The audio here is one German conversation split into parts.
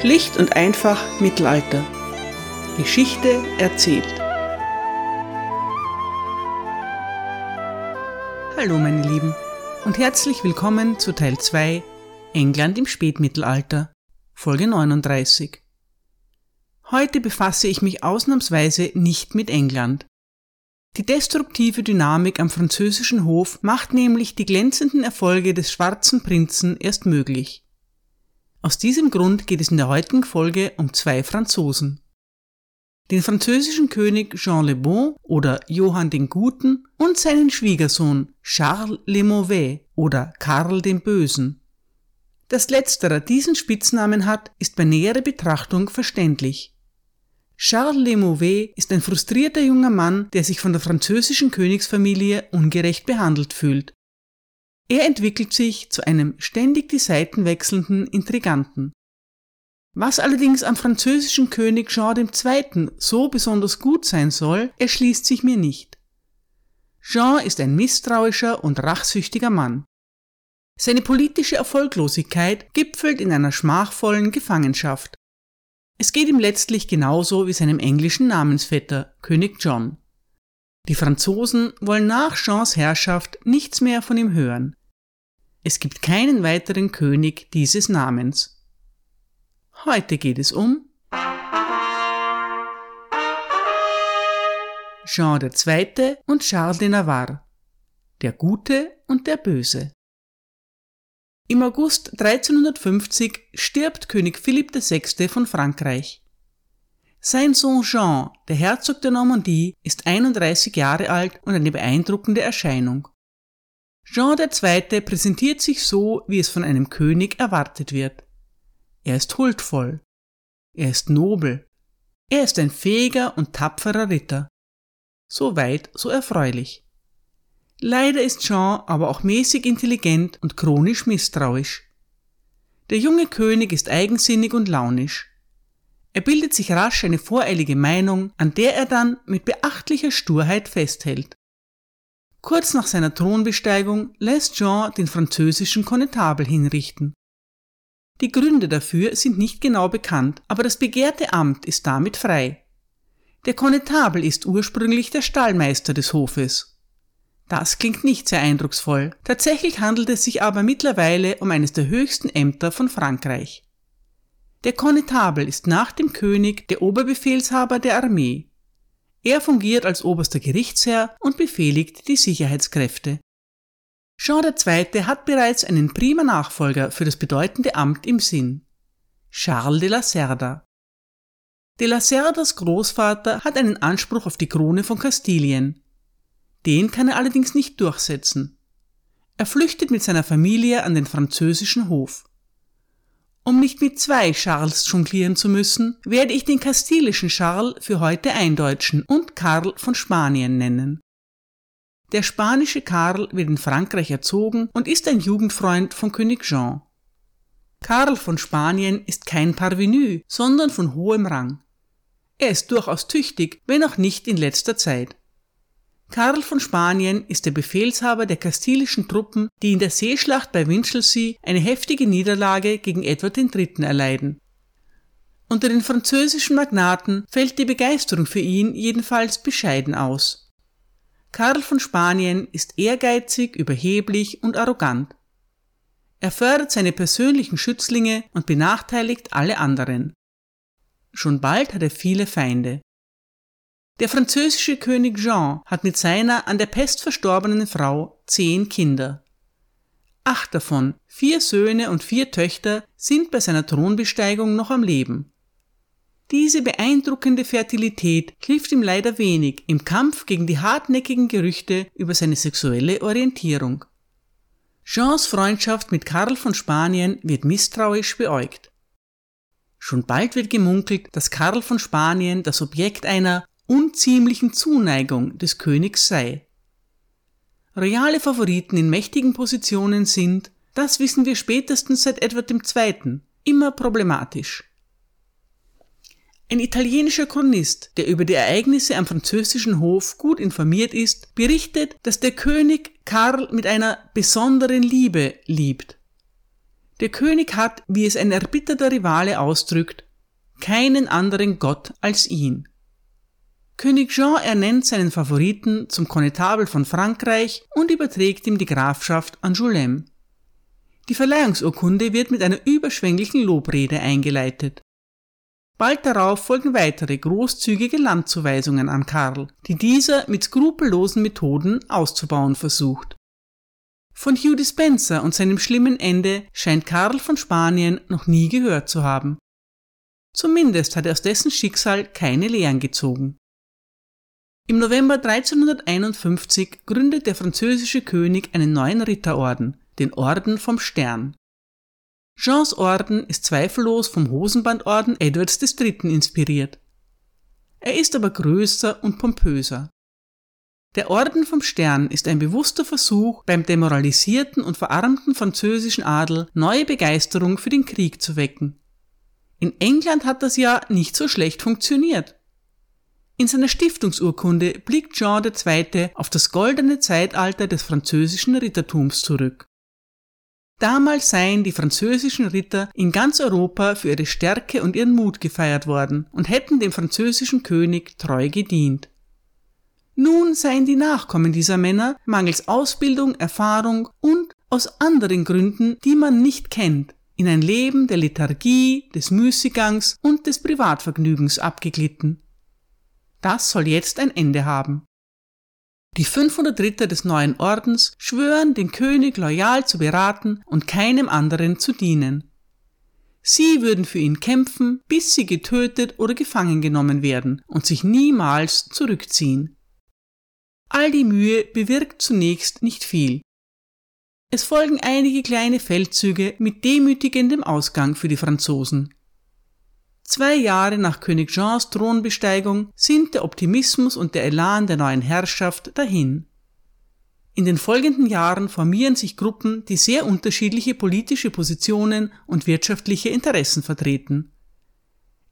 Schlicht und einfach Mittelalter. Geschichte erzählt. Hallo meine Lieben und herzlich willkommen zu Teil 2 England im Spätmittelalter, Folge 39. Heute befasse ich mich ausnahmsweise nicht mit England. Die destruktive Dynamik am französischen Hof macht nämlich die glänzenden Erfolge des schwarzen Prinzen erst möglich. Aus diesem Grund geht es in der heutigen Folge um zwei Franzosen. Den französischen König Jean le Bon oder Johann den Guten und seinen Schwiegersohn Charles le Mauvais oder Karl den Bösen. Dass letzterer diesen Spitznamen hat, ist bei näherer Betrachtung verständlich. Charles le Mauvais ist ein frustrierter junger Mann, der sich von der französischen Königsfamilie ungerecht behandelt fühlt er entwickelt sich zu einem ständig die Seiten wechselnden Intriganten. Was allerdings am französischen König Jean II. so besonders gut sein soll, erschließt sich mir nicht. Jean ist ein misstrauischer und rachsüchtiger Mann. Seine politische Erfolglosigkeit gipfelt in einer schmachvollen Gefangenschaft. Es geht ihm letztlich genauso wie seinem englischen Namensvetter, König John. Die Franzosen wollen nach Jeans Herrschaft nichts mehr von ihm hören. Es gibt keinen weiteren König dieses Namens. Heute geht es um Jean II. und Charles de Navarre, der Gute und der Böse. Im August 1350 stirbt König Philipp VI. von Frankreich. Sein Sohn Jean, der Herzog der Normandie, ist 31 Jahre alt und eine beeindruckende Erscheinung. Jean II. präsentiert sich so, wie es von einem König erwartet wird. Er ist huldvoll. Er ist nobel. Er ist ein fähiger und tapferer Ritter. So weit, so erfreulich. Leider ist Jean aber auch mäßig intelligent und chronisch misstrauisch. Der junge König ist eigensinnig und launisch. Er bildet sich rasch eine voreilige Meinung, an der er dann mit beachtlicher Sturheit festhält. Kurz nach seiner Thronbesteigung lässt Jean den französischen Konnetabel hinrichten. Die Gründe dafür sind nicht genau bekannt, aber das begehrte Amt ist damit frei. Der Konnetabel ist ursprünglich der Stallmeister des Hofes. Das klingt nicht sehr eindrucksvoll, tatsächlich handelt es sich aber mittlerweile um eines der höchsten Ämter von Frankreich. Der Konnetabel ist nach dem König der Oberbefehlshaber der Armee. Er fungiert als oberster Gerichtsherr und befehligt die Sicherheitskräfte. Jean II. hat bereits einen prima Nachfolger für das bedeutende Amt im Sinn. Charles de la Cerda. De la Cerdas Großvater hat einen Anspruch auf die Krone von Kastilien. Den kann er allerdings nicht durchsetzen. Er flüchtet mit seiner Familie an den französischen Hof. Um nicht mit zwei Charles jonglieren zu müssen, werde ich den kastilischen Charles für heute eindeutschen und Karl von Spanien nennen. Der spanische Karl wird in Frankreich erzogen und ist ein Jugendfreund von König Jean. Karl von Spanien ist kein Parvenu, sondern von hohem Rang. Er ist durchaus tüchtig, wenn auch nicht in letzter Zeit. Karl von Spanien ist der Befehlshaber der kastilischen Truppen, die in der Seeschlacht bei Winchelsea eine heftige Niederlage gegen Edward III. erleiden. Unter den französischen Magnaten fällt die Begeisterung für ihn jedenfalls bescheiden aus. Karl von Spanien ist ehrgeizig, überheblich und arrogant. Er fördert seine persönlichen Schützlinge und benachteiligt alle anderen. Schon bald hat er viele Feinde. Der französische König Jean hat mit seiner an der Pest verstorbenen Frau zehn Kinder. Acht davon, vier Söhne und vier Töchter, sind bei seiner Thronbesteigung noch am Leben. Diese beeindruckende Fertilität hilft ihm leider wenig im Kampf gegen die hartnäckigen Gerüchte über seine sexuelle Orientierung. Jeans Freundschaft mit Karl von Spanien wird misstrauisch beäugt. Schon bald wird gemunkelt, dass Karl von Spanien das Objekt einer unziemlichen Zuneigung des Königs sei. Reale Favoriten in mächtigen Positionen sind, das wissen wir spätestens seit Edward II., immer problematisch. Ein italienischer Chronist, der über die Ereignisse am französischen Hof gut informiert ist, berichtet, dass der König Karl mit einer besonderen Liebe liebt. Der König hat, wie es ein erbitterter Rivale ausdrückt, keinen anderen Gott als ihn. König Jean ernennt seinen Favoriten zum Konnetabel von Frankreich und überträgt ihm die Grafschaft Angoulême. Die Verleihungsurkunde wird mit einer überschwänglichen Lobrede eingeleitet. Bald darauf folgen weitere großzügige Landzuweisungen an Karl, die dieser mit skrupellosen Methoden auszubauen versucht. Von Hugh Dispenser und seinem schlimmen Ende scheint Karl von Spanien noch nie gehört zu haben. Zumindest hat er aus dessen Schicksal keine Lehren gezogen. Im November 1351 gründet der französische König einen neuen Ritterorden, den Orden vom Stern. Jeans Orden ist zweifellos vom Hosenbandorden Edwards III. inspiriert. Er ist aber größer und pompöser. Der Orden vom Stern ist ein bewusster Versuch, beim demoralisierten und verarmten französischen Adel neue Begeisterung für den Krieg zu wecken. In England hat das ja nicht so schlecht funktioniert. In seiner Stiftungsurkunde blickt Jean II. auf das goldene Zeitalter des französischen Rittertums zurück. Damals seien die französischen Ritter in ganz Europa für ihre Stärke und ihren Mut gefeiert worden und hätten dem französischen König treu gedient. Nun seien die Nachkommen dieser Männer mangels Ausbildung, Erfahrung und aus anderen Gründen, die man nicht kennt, in ein Leben der Lethargie, des Müßiggangs und des Privatvergnügens abgeglitten. Das soll jetzt ein Ende haben. Die 500 Ritter des neuen Ordens schwören, den König loyal zu beraten und keinem anderen zu dienen. Sie würden für ihn kämpfen, bis sie getötet oder gefangen genommen werden und sich niemals zurückziehen. All die Mühe bewirkt zunächst nicht viel. Es folgen einige kleine Feldzüge mit demütigendem Ausgang für die Franzosen. Zwei Jahre nach König Jeans Thronbesteigung sind der Optimismus und der Elan der neuen Herrschaft dahin. In den folgenden Jahren formieren sich Gruppen, die sehr unterschiedliche politische Positionen und wirtschaftliche Interessen vertreten.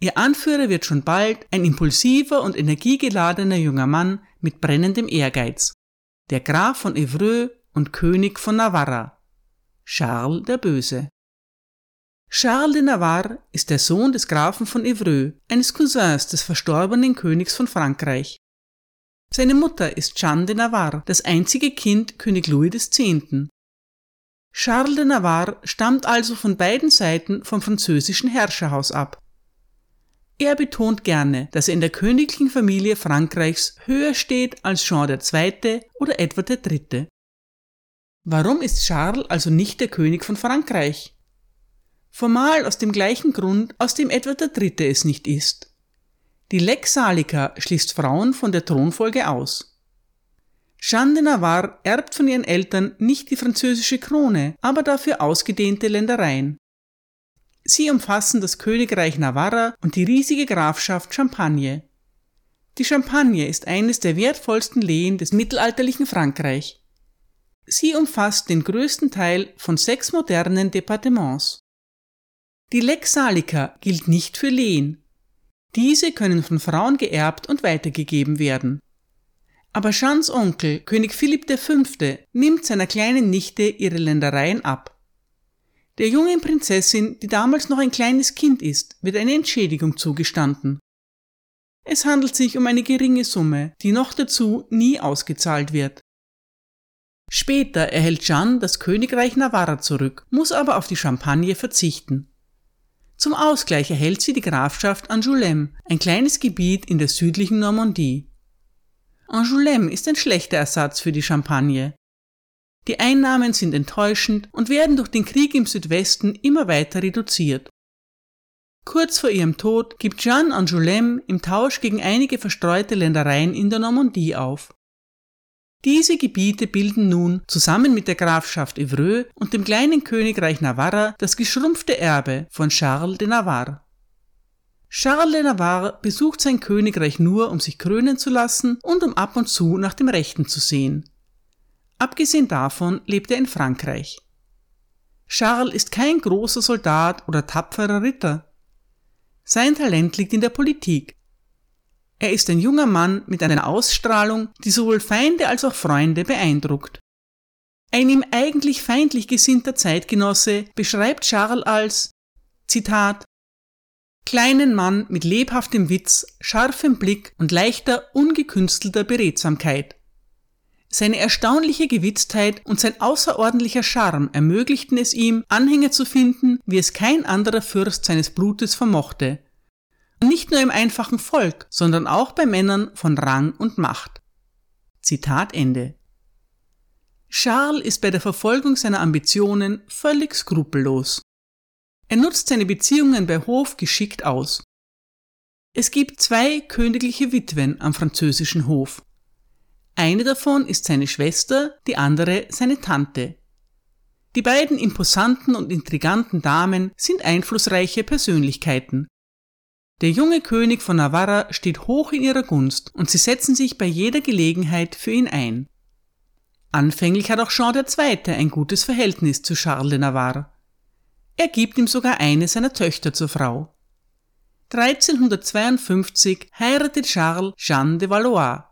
Ihr Anführer wird schon bald ein impulsiver und energiegeladener junger Mann mit brennendem Ehrgeiz, der Graf von Evreux und König von Navarra, Charles der Böse. Charles de Navarre ist der Sohn des Grafen von Evreux, eines Cousins des verstorbenen Königs von Frankreich. Seine Mutter ist Jeanne de Navarre, das einzige Kind König Louis X. Charles de Navarre stammt also von beiden Seiten vom französischen Herrscherhaus ab. Er betont gerne, dass er in der königlichen Familie Frankreichs höher steht als Jean II. oder Edward III. Warum ist Charles also nicht der König von Frankreich? Formal aus dem gleichen Grund, aus dem Edward III. es nicht ist. Die Lex Salica schließt Frauen von der Thronfolge aus. Jeanne de Navarre erbt von ihren Eltern nicht die französische Krone, aber dafür ausgedehnte Ländereien. Sie umfassen das Königreich Navarra und die riesige Grafschaft Champagne. Die Champagne ist eines der wertvollsten Lehen des mittelalterlichen Frankreich. Sie umfasst den größten Teil von sechs modernen Departements. Die Lex Salica gilt nicht für Lehen. Diese können von Frauen geerbt und weitergegeben werden. Aber Jeans Onkel, König Philipp V., nimmt seiner kleinen Nichte ihre Ländereien ab. Der jungen Prinzessin, die damals noch ein kleines Kind ist, wird eine Entschädigung zugestanden. Es handelt sich um eine geringe Summe, die noch dazu nie ausgezahlt wird. Später erhält Jeanne das Königreich Navarra zurück, muss aber auf die Champagne verzichten. Zum Ausgleich erhält sie die Grafschaft Angoulême, ein kleines Gebiet in der südlichen Normandie. Angoulême ist ein schlechter Ersatz für die Champagne. Die Einnahmen sind enttäuschend und werden durch den Krieg im Südwesten immer weiter reduziert. Kurz vor ihrem Tod gibt Jeanne Angoulême im Tausch gegen einige verstreute Ländereien in der Normandie auf. Diese Gebiete bilden nun zusammen mit der Grafschaft Evreux und dem kleinen Königreich Navarra das geschrumpfte Erbe von Charles de Navarre. Charles de Navarre besucht sein Königreich nur, um sich krönen zu lassen und um ab und zu nach dem Rechten zu sehen. Abgesehen davon lebt er in Frankreich. Charles ist kein großer Soldat oder tapferer Ritter. Sein Talent liegt in der Politik, er ist ein junger Mann mit einer Ausstrahlung, die sowohl Feinde als auch Freunde beeindruckt. Ein ihm eigentlich feindlich gesinnter Zeitgenosse beschreibt Charles als Zitat kleinen Mann mit lebhaftem Witz, scharfem Blick und leichter, ungekünstelter Beredsamkeit. Seine erstaunliche Gewitztheit und sein außerordentlicher Charme ermöglichten es ihm, Anhänger zu finden, wie es kein anderer Fürst seines Blutes vermochte. Nicht nur im einfachen Volk, sondern auch bei Männern von Rang und Macht. Zitat Ende. Charles ist bei der Verfolgung seiner Ambitionen völlig skrupellos. Er nutzt seine Beziehungen bei Hof geschickt aus. Es gibt zwei königliche Witwen am französischen Hof. Eine davon ist seine Schwester, die andere seine Tante. Die beiden imposanten und intriganten Damen sind einflussreiche Persönlichkeiten. Der junge König von Navarra steht hoch in ihrer Gunst und sie setzen sich bei jeder Gelegenheit für ihn ein. Anfänglich hat auch Jean II. ein gutes Verhältnis zu Charles de Navarre. Er gibt ihm sogar eine seiner Töchter zur Frau. 1352 heiratet Charles Jeanne de Valois,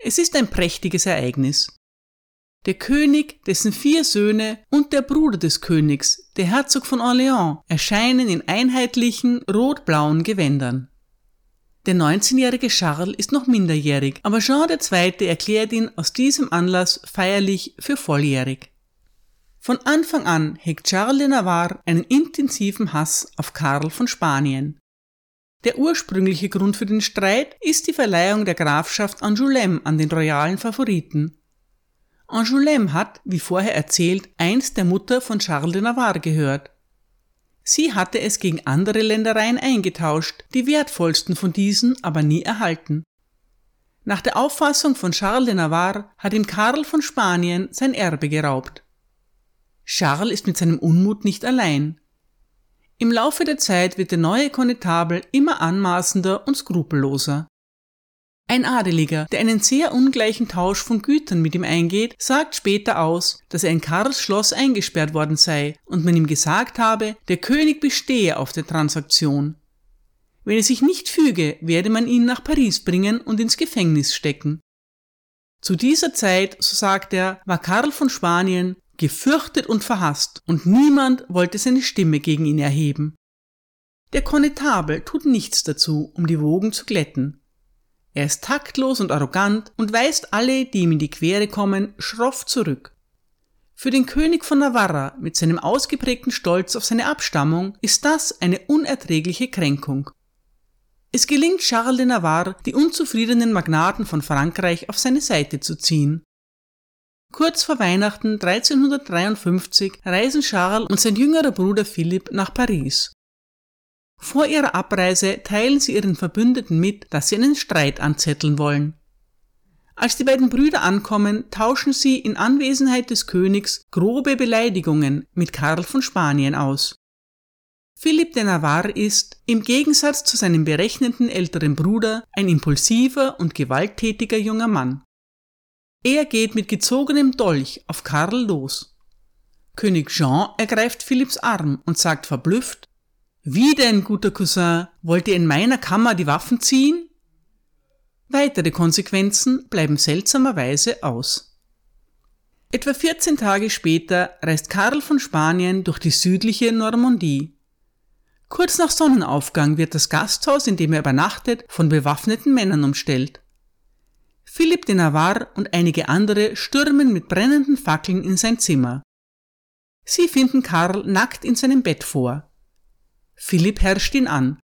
es ist ein prächtiges Ereignis. Der König, dessen vier Söhne und der Bruder des Königs, der Herzog von Orléans, erscheinen in einheitlichen rot-blauen Gewändern. Der 19-jährige Charles ist noch minderjährig, aber Jean II. erklärt ihn aus diesem Anlass feierlich für volljährig. Von Anfang an hegt Charles de Navarre einen intensiven Hass auf Karl von Spanien. Der ursprüngliche Grund für den Streit ist die Verleihung der Grafschaft Angoulême an den royalen Favoriten. Angoulême hat, wie vorher erzählt, einst der Mutter von Charles de Navarre gehört. Sie hatte es gegen andere Ländereien eingetauscht, die wertvollsten von diesen aber nie erhalten. Nach der Auffassung von Charles de Navarre hat ihm Karl von Spanien sein Erbe geraubt. Charles ist mit seinem Unmut nicht allein. Im Laufe der Zeit wird der neue Konnetabel immer anmaßender und skrupelloser. Ein Adeliger, der einen sehr ungleichen Tausch von Gütern mit ihm eingeht, sagt später aus, dass er in Karls Schloss eingesperrt worden sei und man ihm gesagt habe, der König bestehe auf der Transaktion. Wenn er sich nicht füge, werde man ihn nach Paris bringen und ins Gefängnis stecken. Zu dieser Zeit, so sagt er, war Karl von Spanien gefürchtet und verhasst, und niemand wollte seine Stimme gegen ihn erheben. Der Konnetabel tut nichts dazu, um die Wogen zu glätten. Er ist taktlos und arrogant und weist alle, die ihm in die Quere kommen, schroff zurück. Für den König von Navarra mit seinem ausgeprägten Stolz auf seine Abstammung ist das eine unerträgliche Kränkung. Es gelingt Charles de Navarre, die unzufriedenen Magnaten von Frankreich auf seine Seite zu ziehen. Kurz vor Weihnachten 1353 reisen Charles und sein jüngerer Bruder Philipp nach Paris. Vor ihrer Abreise teilen sie ihren Verbündeten mit, dass sie einen Streit anzetteln wollen. Als die beiden Brüder ankommen, tauschen sie in Anwesenheit des Königs grobe Beleidigungen mit Karl von Spanien aus. Philipp de Navarre ist, im Gegensatz zu seinem berechnenden älteren Bruder, ein impulsiver und gewalttätiger junger Mann. Er geht mit gezogenem Dolch auf Karl los. König Jean ergreift Philipps Arm und sagt verblüfft, wie denn, guter Cousin, wollt ihr in meiner Kammer die Waffen ziehen? Weitere Konsequenzen bleiben seltsamerweise aus. Etwa 14 Tage später reist Karl von Spanien durch die südliche Normandie. Kurz nach Sonnenaufgang wird das Gasthaus, in dem er übernachtet, von bewaffneten Männern umstellt. Philipp de Navarre und einige andere stürmen mit brennenden Fackeln in sein Zimmer. Sie finden Karl nackt in seinem Bett vor. Philipp herrscht ihn an.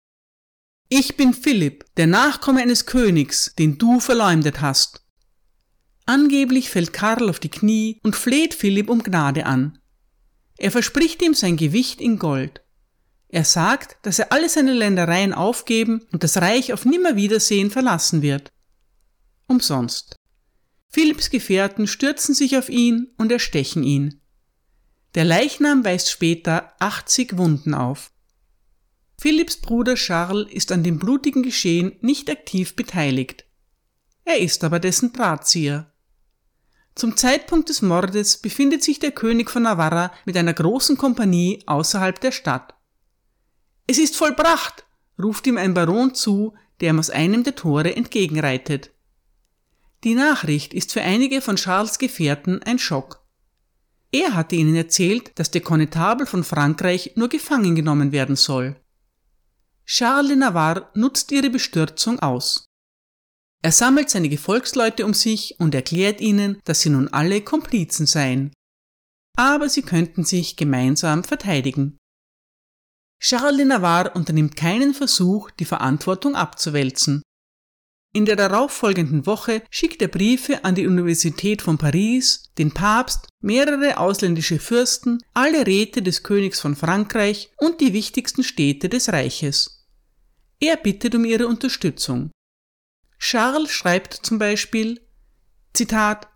Ich bin Philipp, der Nachkomme eines Königs, den du verleumdet hast. Angeblich fällt Karl auf die Knie und fleht Philipp um Gnade an. Er verspricht ihm sein Gewicht in Gold. Er sagt, dass er alle seine Ländereien aufgeben und das Reich auf Nimmerwiedersehen verlassen wird umsonst. Philipps Gefährten stürzen sich auf ihn und erstechen ihn. Der Leichnam weist später 80 Wunden auf. Philipps Bruder Charles ist an dem blutigen Geschehen nicht aktiv beteiligt. Er ist aber dessen Drahtzieher. Zum Zeitpunkt des Mordes befindet sich der König von Navarra mit einer großen Kompanie außerhalb der Stadt. Es ist vollbracht, ruft ihm ein Baron zu, der ihm aus einem der Tore entgegenreitet. Die Nachricht ist für einige von Charles Gefährten ein Schock. Er hatte ihnen erzählt, dass der Konnetabel von Frankreich nur gefangen genommen werden soll. Charles de Navarre nutzt ihre Bestürzung aus. Er sammelt seine Gefolgsleute um sich und erklärt ihnen, dass sie nun alle Komplizen seien. Aber sie könnten sich gemeinsam verteidigen. Charles de Navarre unternimmt keinen Versuch, die Verantwortung abzuwälzen. In der darauffolgenden Woche schickt er Briefe an die Universität von Paris, den Papst, mehrere ausländische Fürsten, alle Räte des Königs von Frankreich und die wichtigsten Städte des Reiches. Er bittet um ihre Unterstützung. Charles schreibt zum Beispiel, Zitat,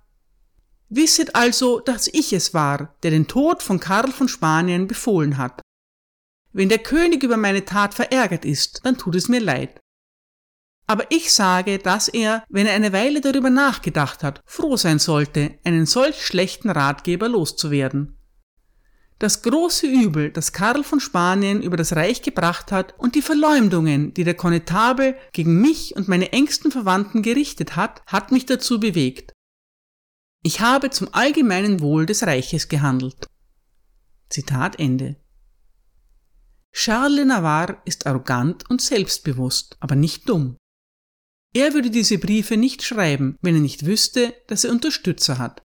Wisset also, dass ich es war, der den Tod von Karl von Spanien befohlen hat. Wenn der König über meine Tat verärgert ist, dann tut es mir leid. Aber ich sage, dass er, wenn er eine Weile darüber nachgedacht hat, froh sein sollte, einen solch schlechten Ratgeber loszuwerden. Das große Übel, das Karl von Spanien über das Reich gebracht hat und die Verleumdungen, die der Konnetabel gegen mich und meine engsten Verwandten gerichtet hat, hat mich dazu bewegt. Ich habe zum allgemeinen Wohl des Reiches gehandelt. Zitat Ende. Charles Navarre ist arrogant und selbstbewusst, aber nicht dumm. Er würde diese Briefe nicht schreiben, wenn er nicht wüsste, dass er Unterstützer hat.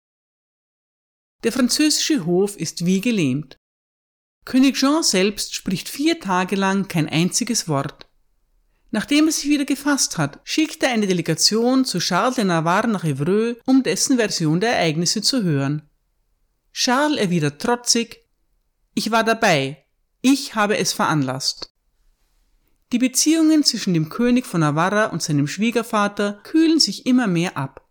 Der französische Hof ist wie gelähmt. König Jean selbst spricht vier Tage lang kein einziges Wort. Nachdem er sich wieder gefasst hat, schickt er eine Delegation zu Charles de Navarre nach Evreux, um dessen Version der Ereignisse zu hören. Charles erwidert trotzig, ich war dabei, ich habe es veranlasst. Die Beziehungen zwischen dem König von Navarra und seinem Schwiegervater kühlen sich immer mehr ab.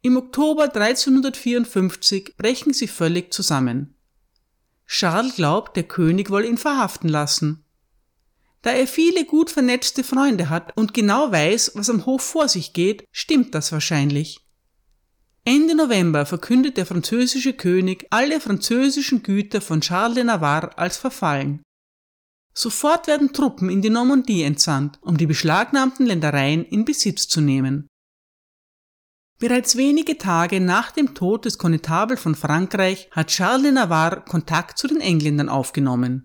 Im Oktober 1354 brechen sie völlig zusammen. Charles glaubt, der König wolle ihn verhaften lassen. Da er viele gut vernetzte Freunde hat und genau weiß, was am Hof vor sich geht, stimmt das wahrscheinlich. Ende November verkündet der französische König alle französischen Güter von Charles de Navarre als verfallen. Sofort werden Truppen in die Normandie entsandt, um die beschlagnahmten Ländereien in Besitz zu nehmen. Bereits wenige Tage nach dem Tod des Konnetabel von Frankreich hat Charles de Navarre Kontakt zu den Engländern aufgenommen.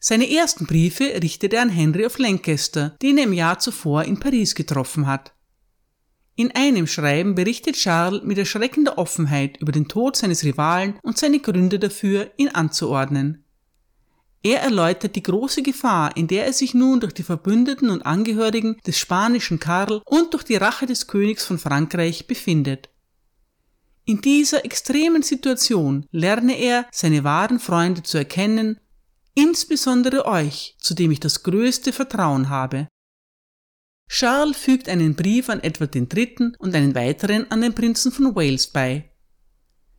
Seine ersten Briefe richtet er an Henry of Lancaster, den er im Jahr zuvor in Paris getroffen hat. In einem Schreiben berichtet Charles mit erschreckender Offenheit über den Tod seines Rivalen und seine Gründe dafür, ihn anzuordnen. Er erläutert die große Gefahr, in der er sich nun durch die Verbündeten und Angehörigen des spanischen Karl und durch die Rache des Königs von Frankreich befindet. In dieser extremen Situation lerne er, seine wahren Freunde zu erkennen, insbesondere euch, zu dem ich das größte Vertrauen habe. Charles fügt einen Brief an Edward III. und einen weiteren an den Prinzen von Wales bei.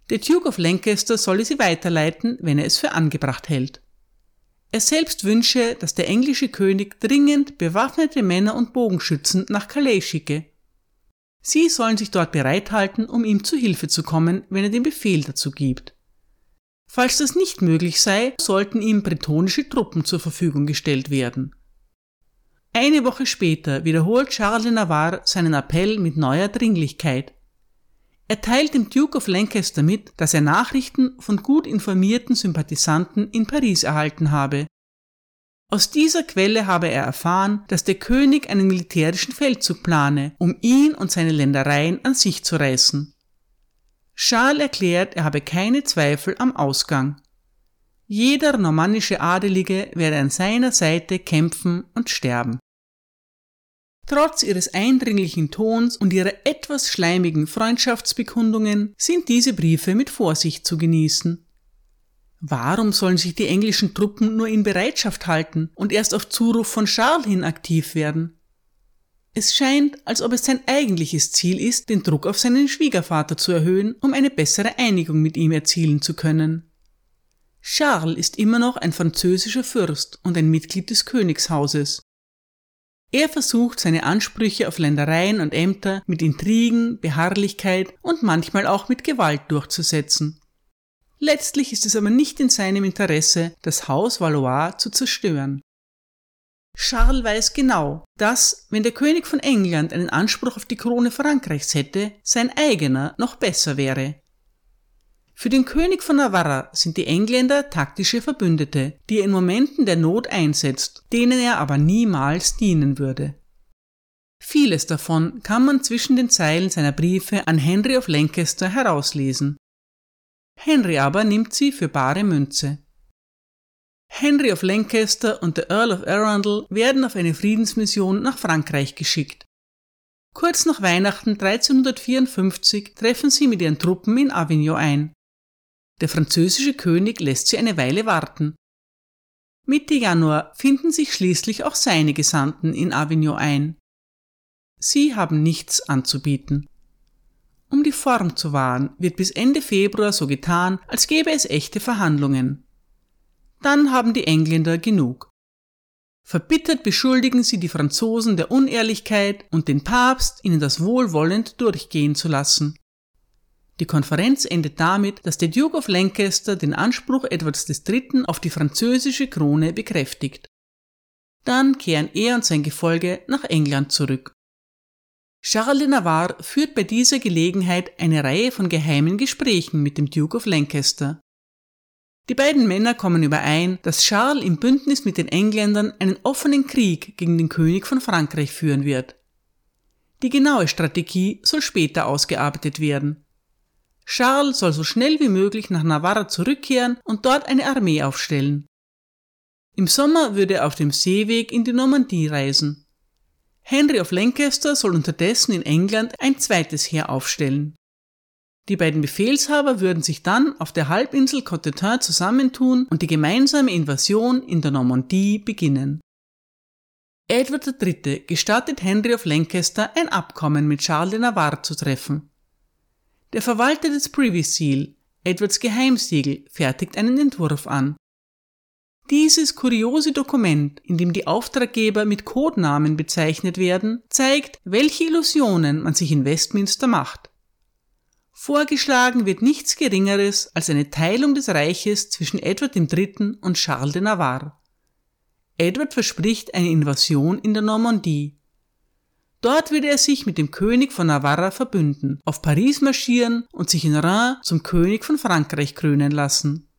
Der Duke of Lancaster solle sie weiterleiten, wenn er es für angebracht hält. Er selbst wünsche, dass der englische König dringend bewaffnete Männer und Bogenschützen nach Calais schicke. Sie sollen sich dort bereithalten, um ihm zu Hilfe zu kommen, wenn er den Befehl dazu gibt. Falls das nicht möglich sei, sollten ihm bretonische Truppen zur Verfügung gestellt werden. Eine Woche später wiederholt Charles de Navarre seinen Appell mit neuer Dringlichkeit. Er teilt dem Duke of Lancaster mit, dass er Nachrichten von gut informierten Sympathisanten in Paris erhalten habe. Aus dieser Quelle habe er erfahren, dass der König einen militärischen Feldzug plane, um ihn und seine Ländereien an sich zu reißen. Charles erklärt, er habe keine Zweifel am Ausgang. Jeder normannische Adelige werde an seiner Seite kämpfen und sterben. Trotz ihres eindringlichen Tons und ihrer etwas schleimigen Freundschaftsbekundungen sind diese Briefe mit Vorsicht zu genießen. Warum sollen sich die englischen Truppen nur in Bereitschaft halten und erst auf Zuruf von Charles hin aktiv werden? Es scheint, als ob es sein eigentliches Ziel ist, den Druck auf seinen Schwiegervater zu erhöhen, um eine bessere Einigung mit ihm erzielen zu können. Charles ist immer noch ein französischer Fürst und ein Mitglied des Königshauses. Er versucht seine Ansprüche auf Ländereien und Ämter mit Intrigen, Beharrlichkeit und manchmal auch mit Gewalt durchzusetzen. Letztlich ist es aber nicht in seinem Interesse, das Haus Valois zu zerstören. Charles weiß genau, dass, wenn der König von England einen Anspruch auf die Krone Frankreichs hätte, sein eigener noch besser wäre. Für den König von Navarra sind die Engländer taktische Verbündete, die er in Momenten der Not einsetzt, denen er aber niemals dienen würde. Vieles davon kann man zwischen den Zeilen seiner Briefe an Henry of Lancaster herauslesen. Henry aber nimmt sie für bare Münze. Henry of Lancaster und der Earl of Arundel werden auf eine Friedensmission nach Frankreich geschickt. Kurz nach Weihnachten 1354 treffen sie mit ihren Truppen in Avignon ein. Der französische König lässt sie eine Weile warten. Mitte Januar finden sich schließlich auch seine Gesandten in Avignon ein. Sie haben nichts anzubieten. Um die Form zu wahren, wird bis Ende Februar so getan, als gäbe es echte Verhandlungen. Dann haben die Engländer genug. Verbittert beschuldigen sie die Franzosen der Unehrlichkeit und den Papst, ihnen das wohlwollend durchgehen zu lassen. Die Konferenz endet damit, dass der Duke of Lancaster den Anspruch Edwards III. auf die französische Krone bekräftigt. Dann kehren er und sein Gefolge nach England zurück. Charles de Navarre führt bei dieser Gelegenheit eine Reihe von geheimen Gesprächen mit dem Duke of Lancaster. Die beiden Männer kommen überein, dass Charles im Bündnis mit den Engländern einen offenen Krieg gegen den König von Frankreich führen wird. Die genaue Strategie soll später ausgearbeitet werden. Charles soll so schnell wie möglich nach Navarra zurückkehren und dort eine Armee aufstellen. Im Sommer würde er auf dem Seeweg in die Normandie reisen. Henry of Lancaster soll unterdessen in England ein zweites Heer aufstellen. Die beiden Befehlshaber würden sich dann auf der Halbinsel Cotentin zusammentun und die gemeinsame Invasion in der Normandie beginnen. Edward III. gestattet Henry of Lancaster ein Abkommen mit Charles de Navarre zu treffen. Der Verwalter des Privy Seal, Edwards Geheimsiegel, fertigt einen Entwurf an. Dieses kuriose Dokument, in dem die Auftraggeber mit Codenamen bezeichnet werden, zeigt, welche Illusionen man sich in Westminster macht. Vorgeschlagen wird nichts Geringeres als eine Teilung des Reiches zwischen Edward III. und Charles de Navarre. Edward verspricht eine Invasion in der Normandie. Dort würde er sich mit dem König von Navarra verbünden, auf Paris marschieren und sich in Reims zum König von Frankreich krönen lassen.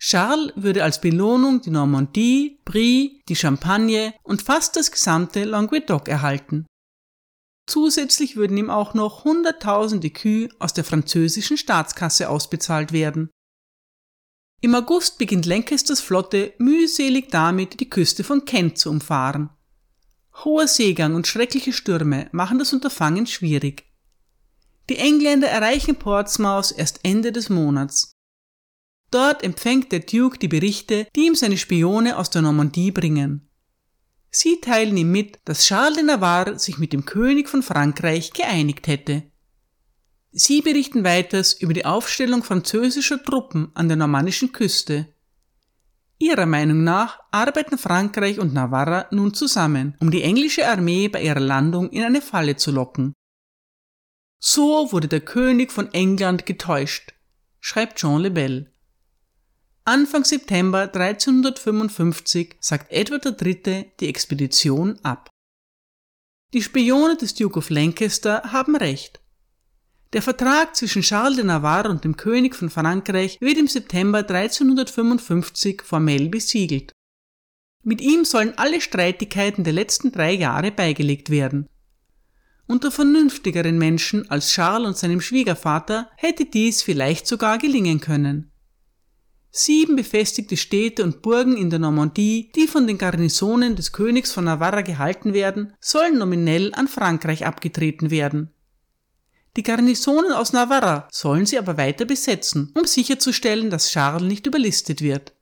Charles würde als Belohnung die Normandie, Brie, die Champagne und fast das gesamte Languedoc erhalten. Zusätzlich würden ihm auch noch hunderttausende Kühe aus der französischen Staatskasse ausbezahlt werden. Im August beginnt Lancasters Flotte mühselig damit, die Küste von Kent zu umfahren. Hoher Seegang und schreckliche Stürme machen das Unterfangen schwierig. Die Engländer erreichen Portsmouth erst Ende des Monats. Dort empfängt der Duke die Berichte, die ihm seine Spione aus der Normandie bringen. Sie teilen ihm mit, dass Charles de Navarre sich mit dem König von Frankreich geeinigt hätte. Sie berichten weiters über die Aufstellung französischer Truppen an der normannischen Küste. Ihrer Meinung nach arbeiten Frankreich und Navarra nun zusammen, um die englische Armee bei ihrer Landung in eine Falle zu locken. So wurde der König von England getäuscht, schreibt Jean Lebel. Anfang September 1355 sagt Edward III. die Expedition ab. Die Spione des Duke of Lancaster haben recht. Der Vertrag zwischen Charles de Navarre und dem König von Frankreich wird im September 1355 formell besiegelt. Mit ihm sollen alle Streitigkeiten der letzten drei Jahre beigelegt werden. Unter vernünftigeren Menschen als Charles und seinem Schwiegervater hätte dies vielleicht sogar gelingen können. Sieben befestigte Städte und Burgen in der Normandie, die von den Garnisonen des Königs von Navarra gehalten werden, sollen nominell an Frankreich abgetreten werden. Die Garnisonen aus Navarra sollen sie aber weiter besetzen, um sicherzustellen, dass Charles nicht überlistet wird.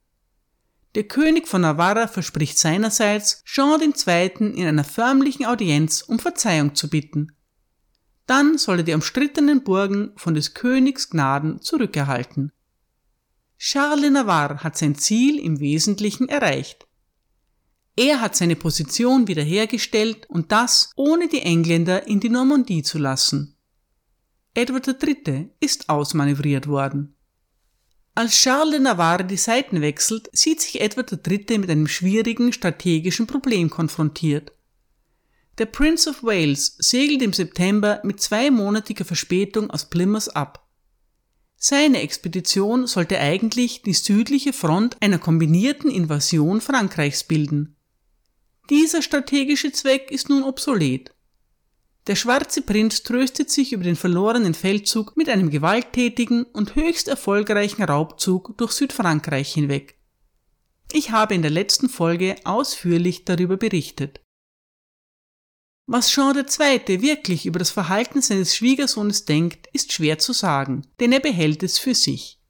Der König von Navarra verspricht seinerseits, Jean II. in einer förmlichen Audienz um Verzeihung zu bitten. Dann soll er die umstrittenen Burgen von des Königs Gnaden zurückerhalten. Charles Navarre hat sein Ziel im Wesentlichen erreicht. Er hat seine Position wiederhergestellt und das ohne die Engländer in die Normandie zu lassen. Edward III. ist ausmanövriert worden. Als Charles de Navarre die Seiten wechselt, sieht sich Edward III. mit einem schwierigen strategischen Problem konfrontiert. Der Prince of Wales segelt im September mit zweimonatiger Verspätung aus Plymouth ab. Seine Expedition sollte eigentlich die südliche Front einer kombinierten Invasion Frankreichs bilden. Dieser strategische Zweck ist nun obsolet. Der schwarze Prinz tröstet sich über den verlorenen Feldzug mit einem gewalttätigen und höchst erfolgreichen Raubzug durch Südfrankreich hinweg. Ich habe in der letzten Folge ausführlich darüber berichtet. Was Jean II. wirklich über das Verhalten seines Schwiegersohnes denkt, ist schwer zu sagen, denn er behält es für sich.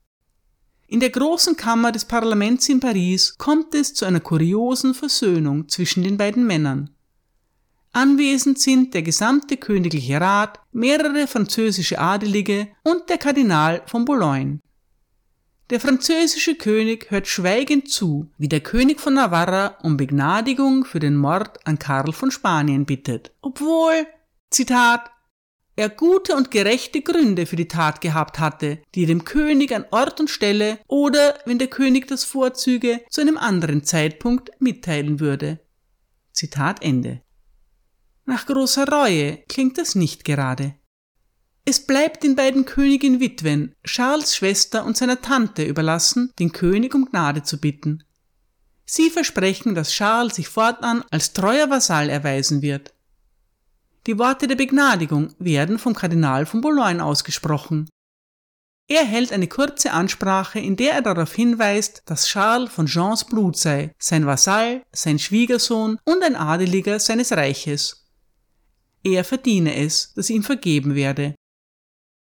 In der großen Kammer des Parlaments in Paris kommt es zu einer kuriosen Versöhnung zwischen den beiden Männern. Anwesend sind der gesamte königliche Rat, mehrere französische Adelige und der Kardinal von Boulogne. Der französische König hört schweigend zu, wie der König von Navarra um Begnadigung für den Mord an Karl von Spanien bittet, obwohl, Zitat, er gute und gerechte Gründe für die Tat gehabt hatte, die dem König an Ort und Stelle oder, wenn der König das vorzüge, zu einem anderen Zeitpunkt mitteilen würde. Zitat Ende. Nach großer Reue klingt das nicht gerade. Es bleibt den beiden Königin Witwen, Charles Schwester und seiner Tante überlassen, den König um Gnade zu bitten. Sie versprechen, dass Charles sich fortan als treuer Vasall erweisen wird. Die Worte der Begnadigung werden vom Kardinal von Boulogne ausgesprochen. Er hält eine kurze Ansprache, in der er darauf hinweist, dass Charles von Jeans Blut sei, sein Vasall, sein Schwiegersohn und ein Adeliger seines Reiches. Er verdiene es, dass ihm vergeben werde.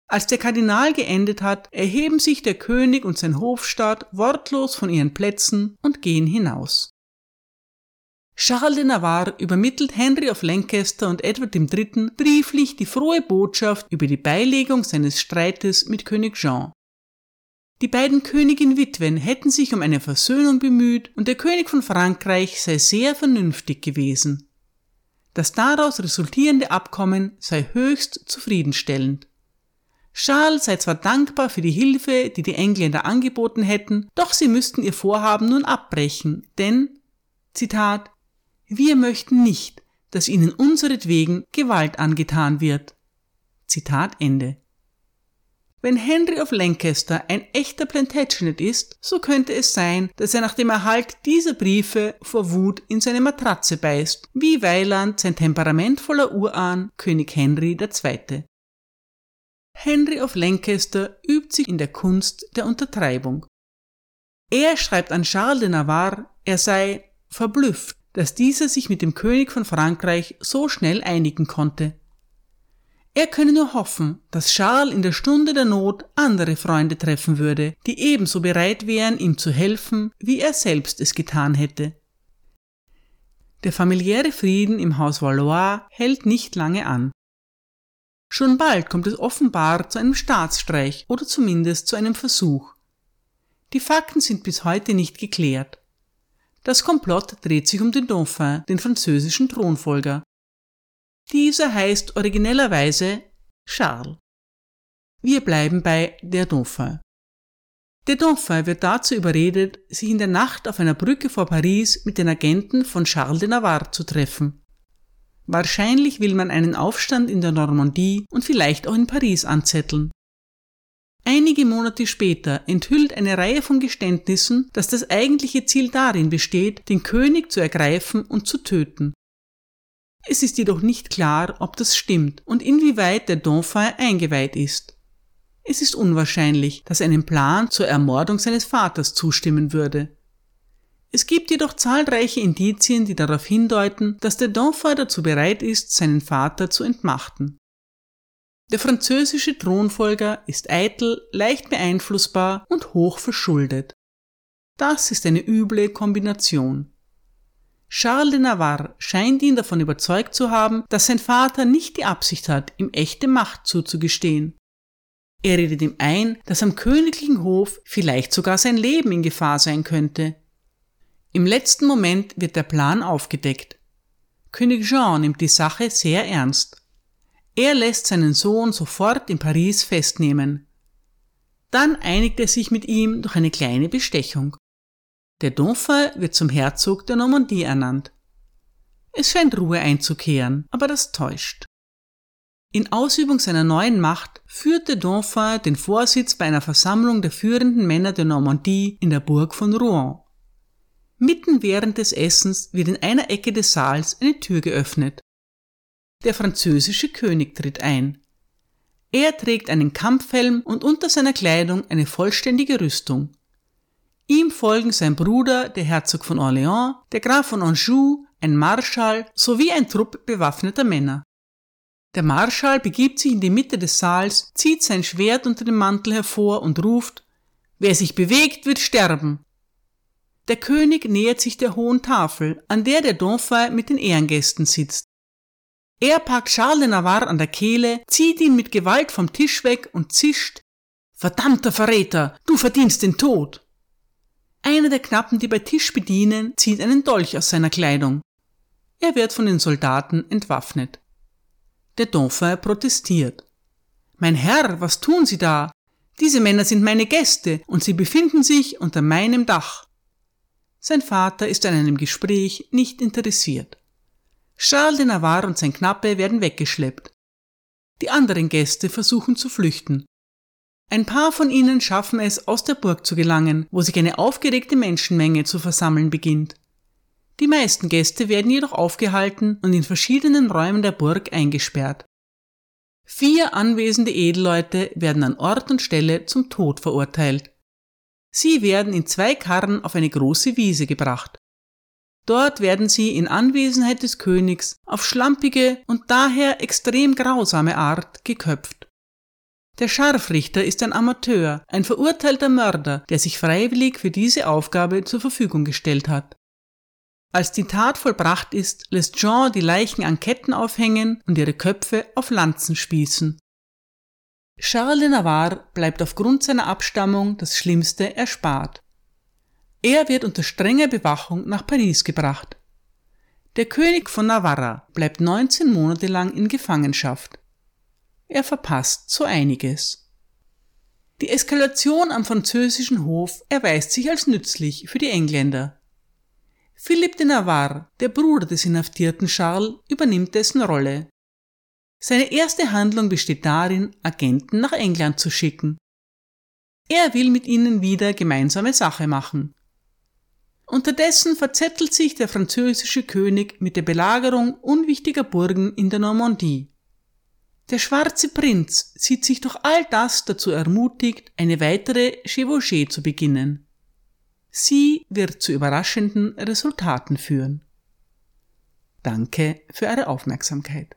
Als der Kardinal geendet hat, erheben sich der König und sein Hofstaat wortlos von ihren Plätzen und gehen hinaus. Charles de Navarre übermittelt Henry of Lancaster und Edward III. brieflich die frohe Botschaft über die Beilegung seines Streites mit König Jean. Die beiden Königin-Witwen hätten sich um eine Versöhnung bemüht und der König von Frankreich sei sehr vernünftig gewesen. Das daraus resultierende Abkommen sei höchst zufriedenstellend. Charles sei zwar dankbar für die Hilfe, die die Engländer angeboten hätten, doch sie müssten ihr Vorhaben nun abbrechen, denn, Zitat, wir möchten nicht, dass ihnen unseretwegen Gewalt angetan wird. Zitat Ende. Wenn Henry of Lancaster ein echter Plantagenet ist, so könnte es sein, dass er nach dem Erhalt dieser Briefe vor Wut in seine Matratze beißt, wie Weiland sein temperamentvoller Urahn König Henry II. Henry of Lancaster übt sich in der Kunst der Untertreibung. Er schreibt an Charles de Navarre, er sei verblüfft, dass dieser sich mit dem König von Frankreich so schnell einigen konnte. Er könne nur hoffen, dass Charles in der Stunde der Not andere Freunde treffen würde, die ebenso bereit wären, ihm zu helfen, wie er selbst es getan hätte. Der familiäre Frieden im Haus Valois hält nicht lange an. Schon bald kommt es offenbar zu einem Staatsstreich oder zumindest zu einem Versuch. Die Fakten sind bis heute nicht geklärt. Das Komplott dreht sich um den Dauphin, den französischen Thronfolger. Dieser heißt originellerweise Charles. Wir bleiben bei der Dauphin. Der Dauphin wird dazu überredet, sich in der Nacht auf einer Brücke vor Paris mit den Agenten von Charles de Navarre zu treffen. Wahrscheinlich will man einen Aufstand in der Normandie und vielleicht auch in Paris anzetteln. Einige Monate später enthüllt eine Reihe von Geständnissen, dass das eigentliche Ziel darin besteht, den König zu ergreifen und zu töten. Es ist jedoch nicht klar, ob das stimmt und inwieweit der Dauphin eingeweiht ist. Es ist unwahrscheinlich, dass er einem Plan zur Ermordung seines Vaters zustimmen würde. Es gibt jedoch zahlreiche Indizien, die darauf hindeuten, dass der Dauphin dazu bereit ist, seinen Vater zu entmachten. Der französische Thronfolger ist eitel, leicht beeinflussbar und hoch verschuldet. Das ist eine üble Kombination. Charles de Navarre scheint ihn davon überzeugt zu haben, dass sein Vater nicht die Absicht hat, ihm echte Macht zuzugestehen. Er redet ihm ein, dass am königlichen Hof vielleicht sogar sein Leben in Gefahr sein könnte. Im letzten Moment wird der Plan aufgedeckt. König Jean nimmt die Sache sehr ernst. Er lässt seinen Sohn sofort in Paris festnehmen. Dann einigt er sich mit ihm durch eine kleine Bestechung. Der Dauphin wird zum Herzog der Normandie ernannt. Es scheint Ruhe einzukehren, aber das täuscht. In Ausübung seiner neuen Macht führte Dauphin den Vorsitz bei einer Versammlung der führenden Männer der Normandie in der Burg von Rouen. Mitten während des Essens wird in einer Ecke des Saals eine Tür geöffnet. Der französische König tritt ein. Er trägt einen Kampfhelm und unter seiner Kleidung eine vollständige Rüstung. Ihm folgen sein Bruder, der Herzog von Orléans, der Graf von Anjou, ein Marschall sowie ein Trupp bewaffneter Männer. Der Marschall begibt sich in die Mitte des Saals, zieht sein Schwert unter dem Mantel hervor und ruft Wer sich bewegt, wird sterben. Der König nähert sich der hohen Tafel, an der der Dauphin mit den Ehrengästen sitzt. Er packt Charles de Navarre an der Kehle, zieht ihn mit Gewalt vom Tisch weg und zischt Verdammter Verräter, du verdienst den Tod. Einer der Knappen, die bei Tisch bedienen, zieht einen Dolch aus seiner Kleidung. Er wird von den Soldaten entwaffnet. Der Dauphin protestiert. Mein Herr, was tun Sie da? Diese Männer sind meine Gäste und sie befinden sich unter meinem Dach. Sein Vater ist an einem Gespräch nicht interessiert. Charles de Navarre und sein Knappe werden weggeschleppt. Die anderen Gäste versuchen zu flüchten. Ein paar von ihnen schaffen es, aus der Burg zu gelangen, wo sich eine aufgeregte Menschenmenge zu versammeln beginnt. Die meisten Gäste werden jedoch aufgehalten und in verschiedenen Räumen der Burg eingesperrt. Vier anwesende Edelleute werden an Ort und Stelle zum Tod verurteilt. Sie werden in zwei Karren auf eine große Wiese gebracht. Dort werden sie in Anwesenheit des Königs auf schlampige und daher extrem grausame Art geköpft. Der Scharfrichter ist ein Amateur, ein verurteilter Mörder, der sich freiwillig für diese Aufgabe zur Verfügung gestellt hat. Als die Tat vollbracht ist, lässt Jean die Leichen an Ketten aufhängen und ihre Köpfe auf Lanzen spießen. Charles de Navarre bleibt aufgrund seiner Abstammung das Schlimmste erspart. Er wird unter strenger Bewachung nach Paris gebracht. Der König von Navarra bleibt 19 Monate lang in Gefangenschaft. Er verpasst so einiges. Die Eskalation am französischen Hof erweist sich als nützlich für die Engländer. Philipp de Navarre, der Bruder des inhaftierten Charles, übernimmt dessen Rolle. Seine erste Handlung besteht darin, Agenten nach England zu schicken. Er will mit ihnen wieder gemeinsame Sache machen. Unterdessen verzettelt sich der französische König mit der Belagerung unwichtiger Burgen in der Normandie. Der schwarze Prinz sieht sich durch all das dazu ermutigt, eine weitere Chevauchée zu beginnen. Sie wird zu überraschenden Resultaten führen. Danke für eure Aufmerksamkeit.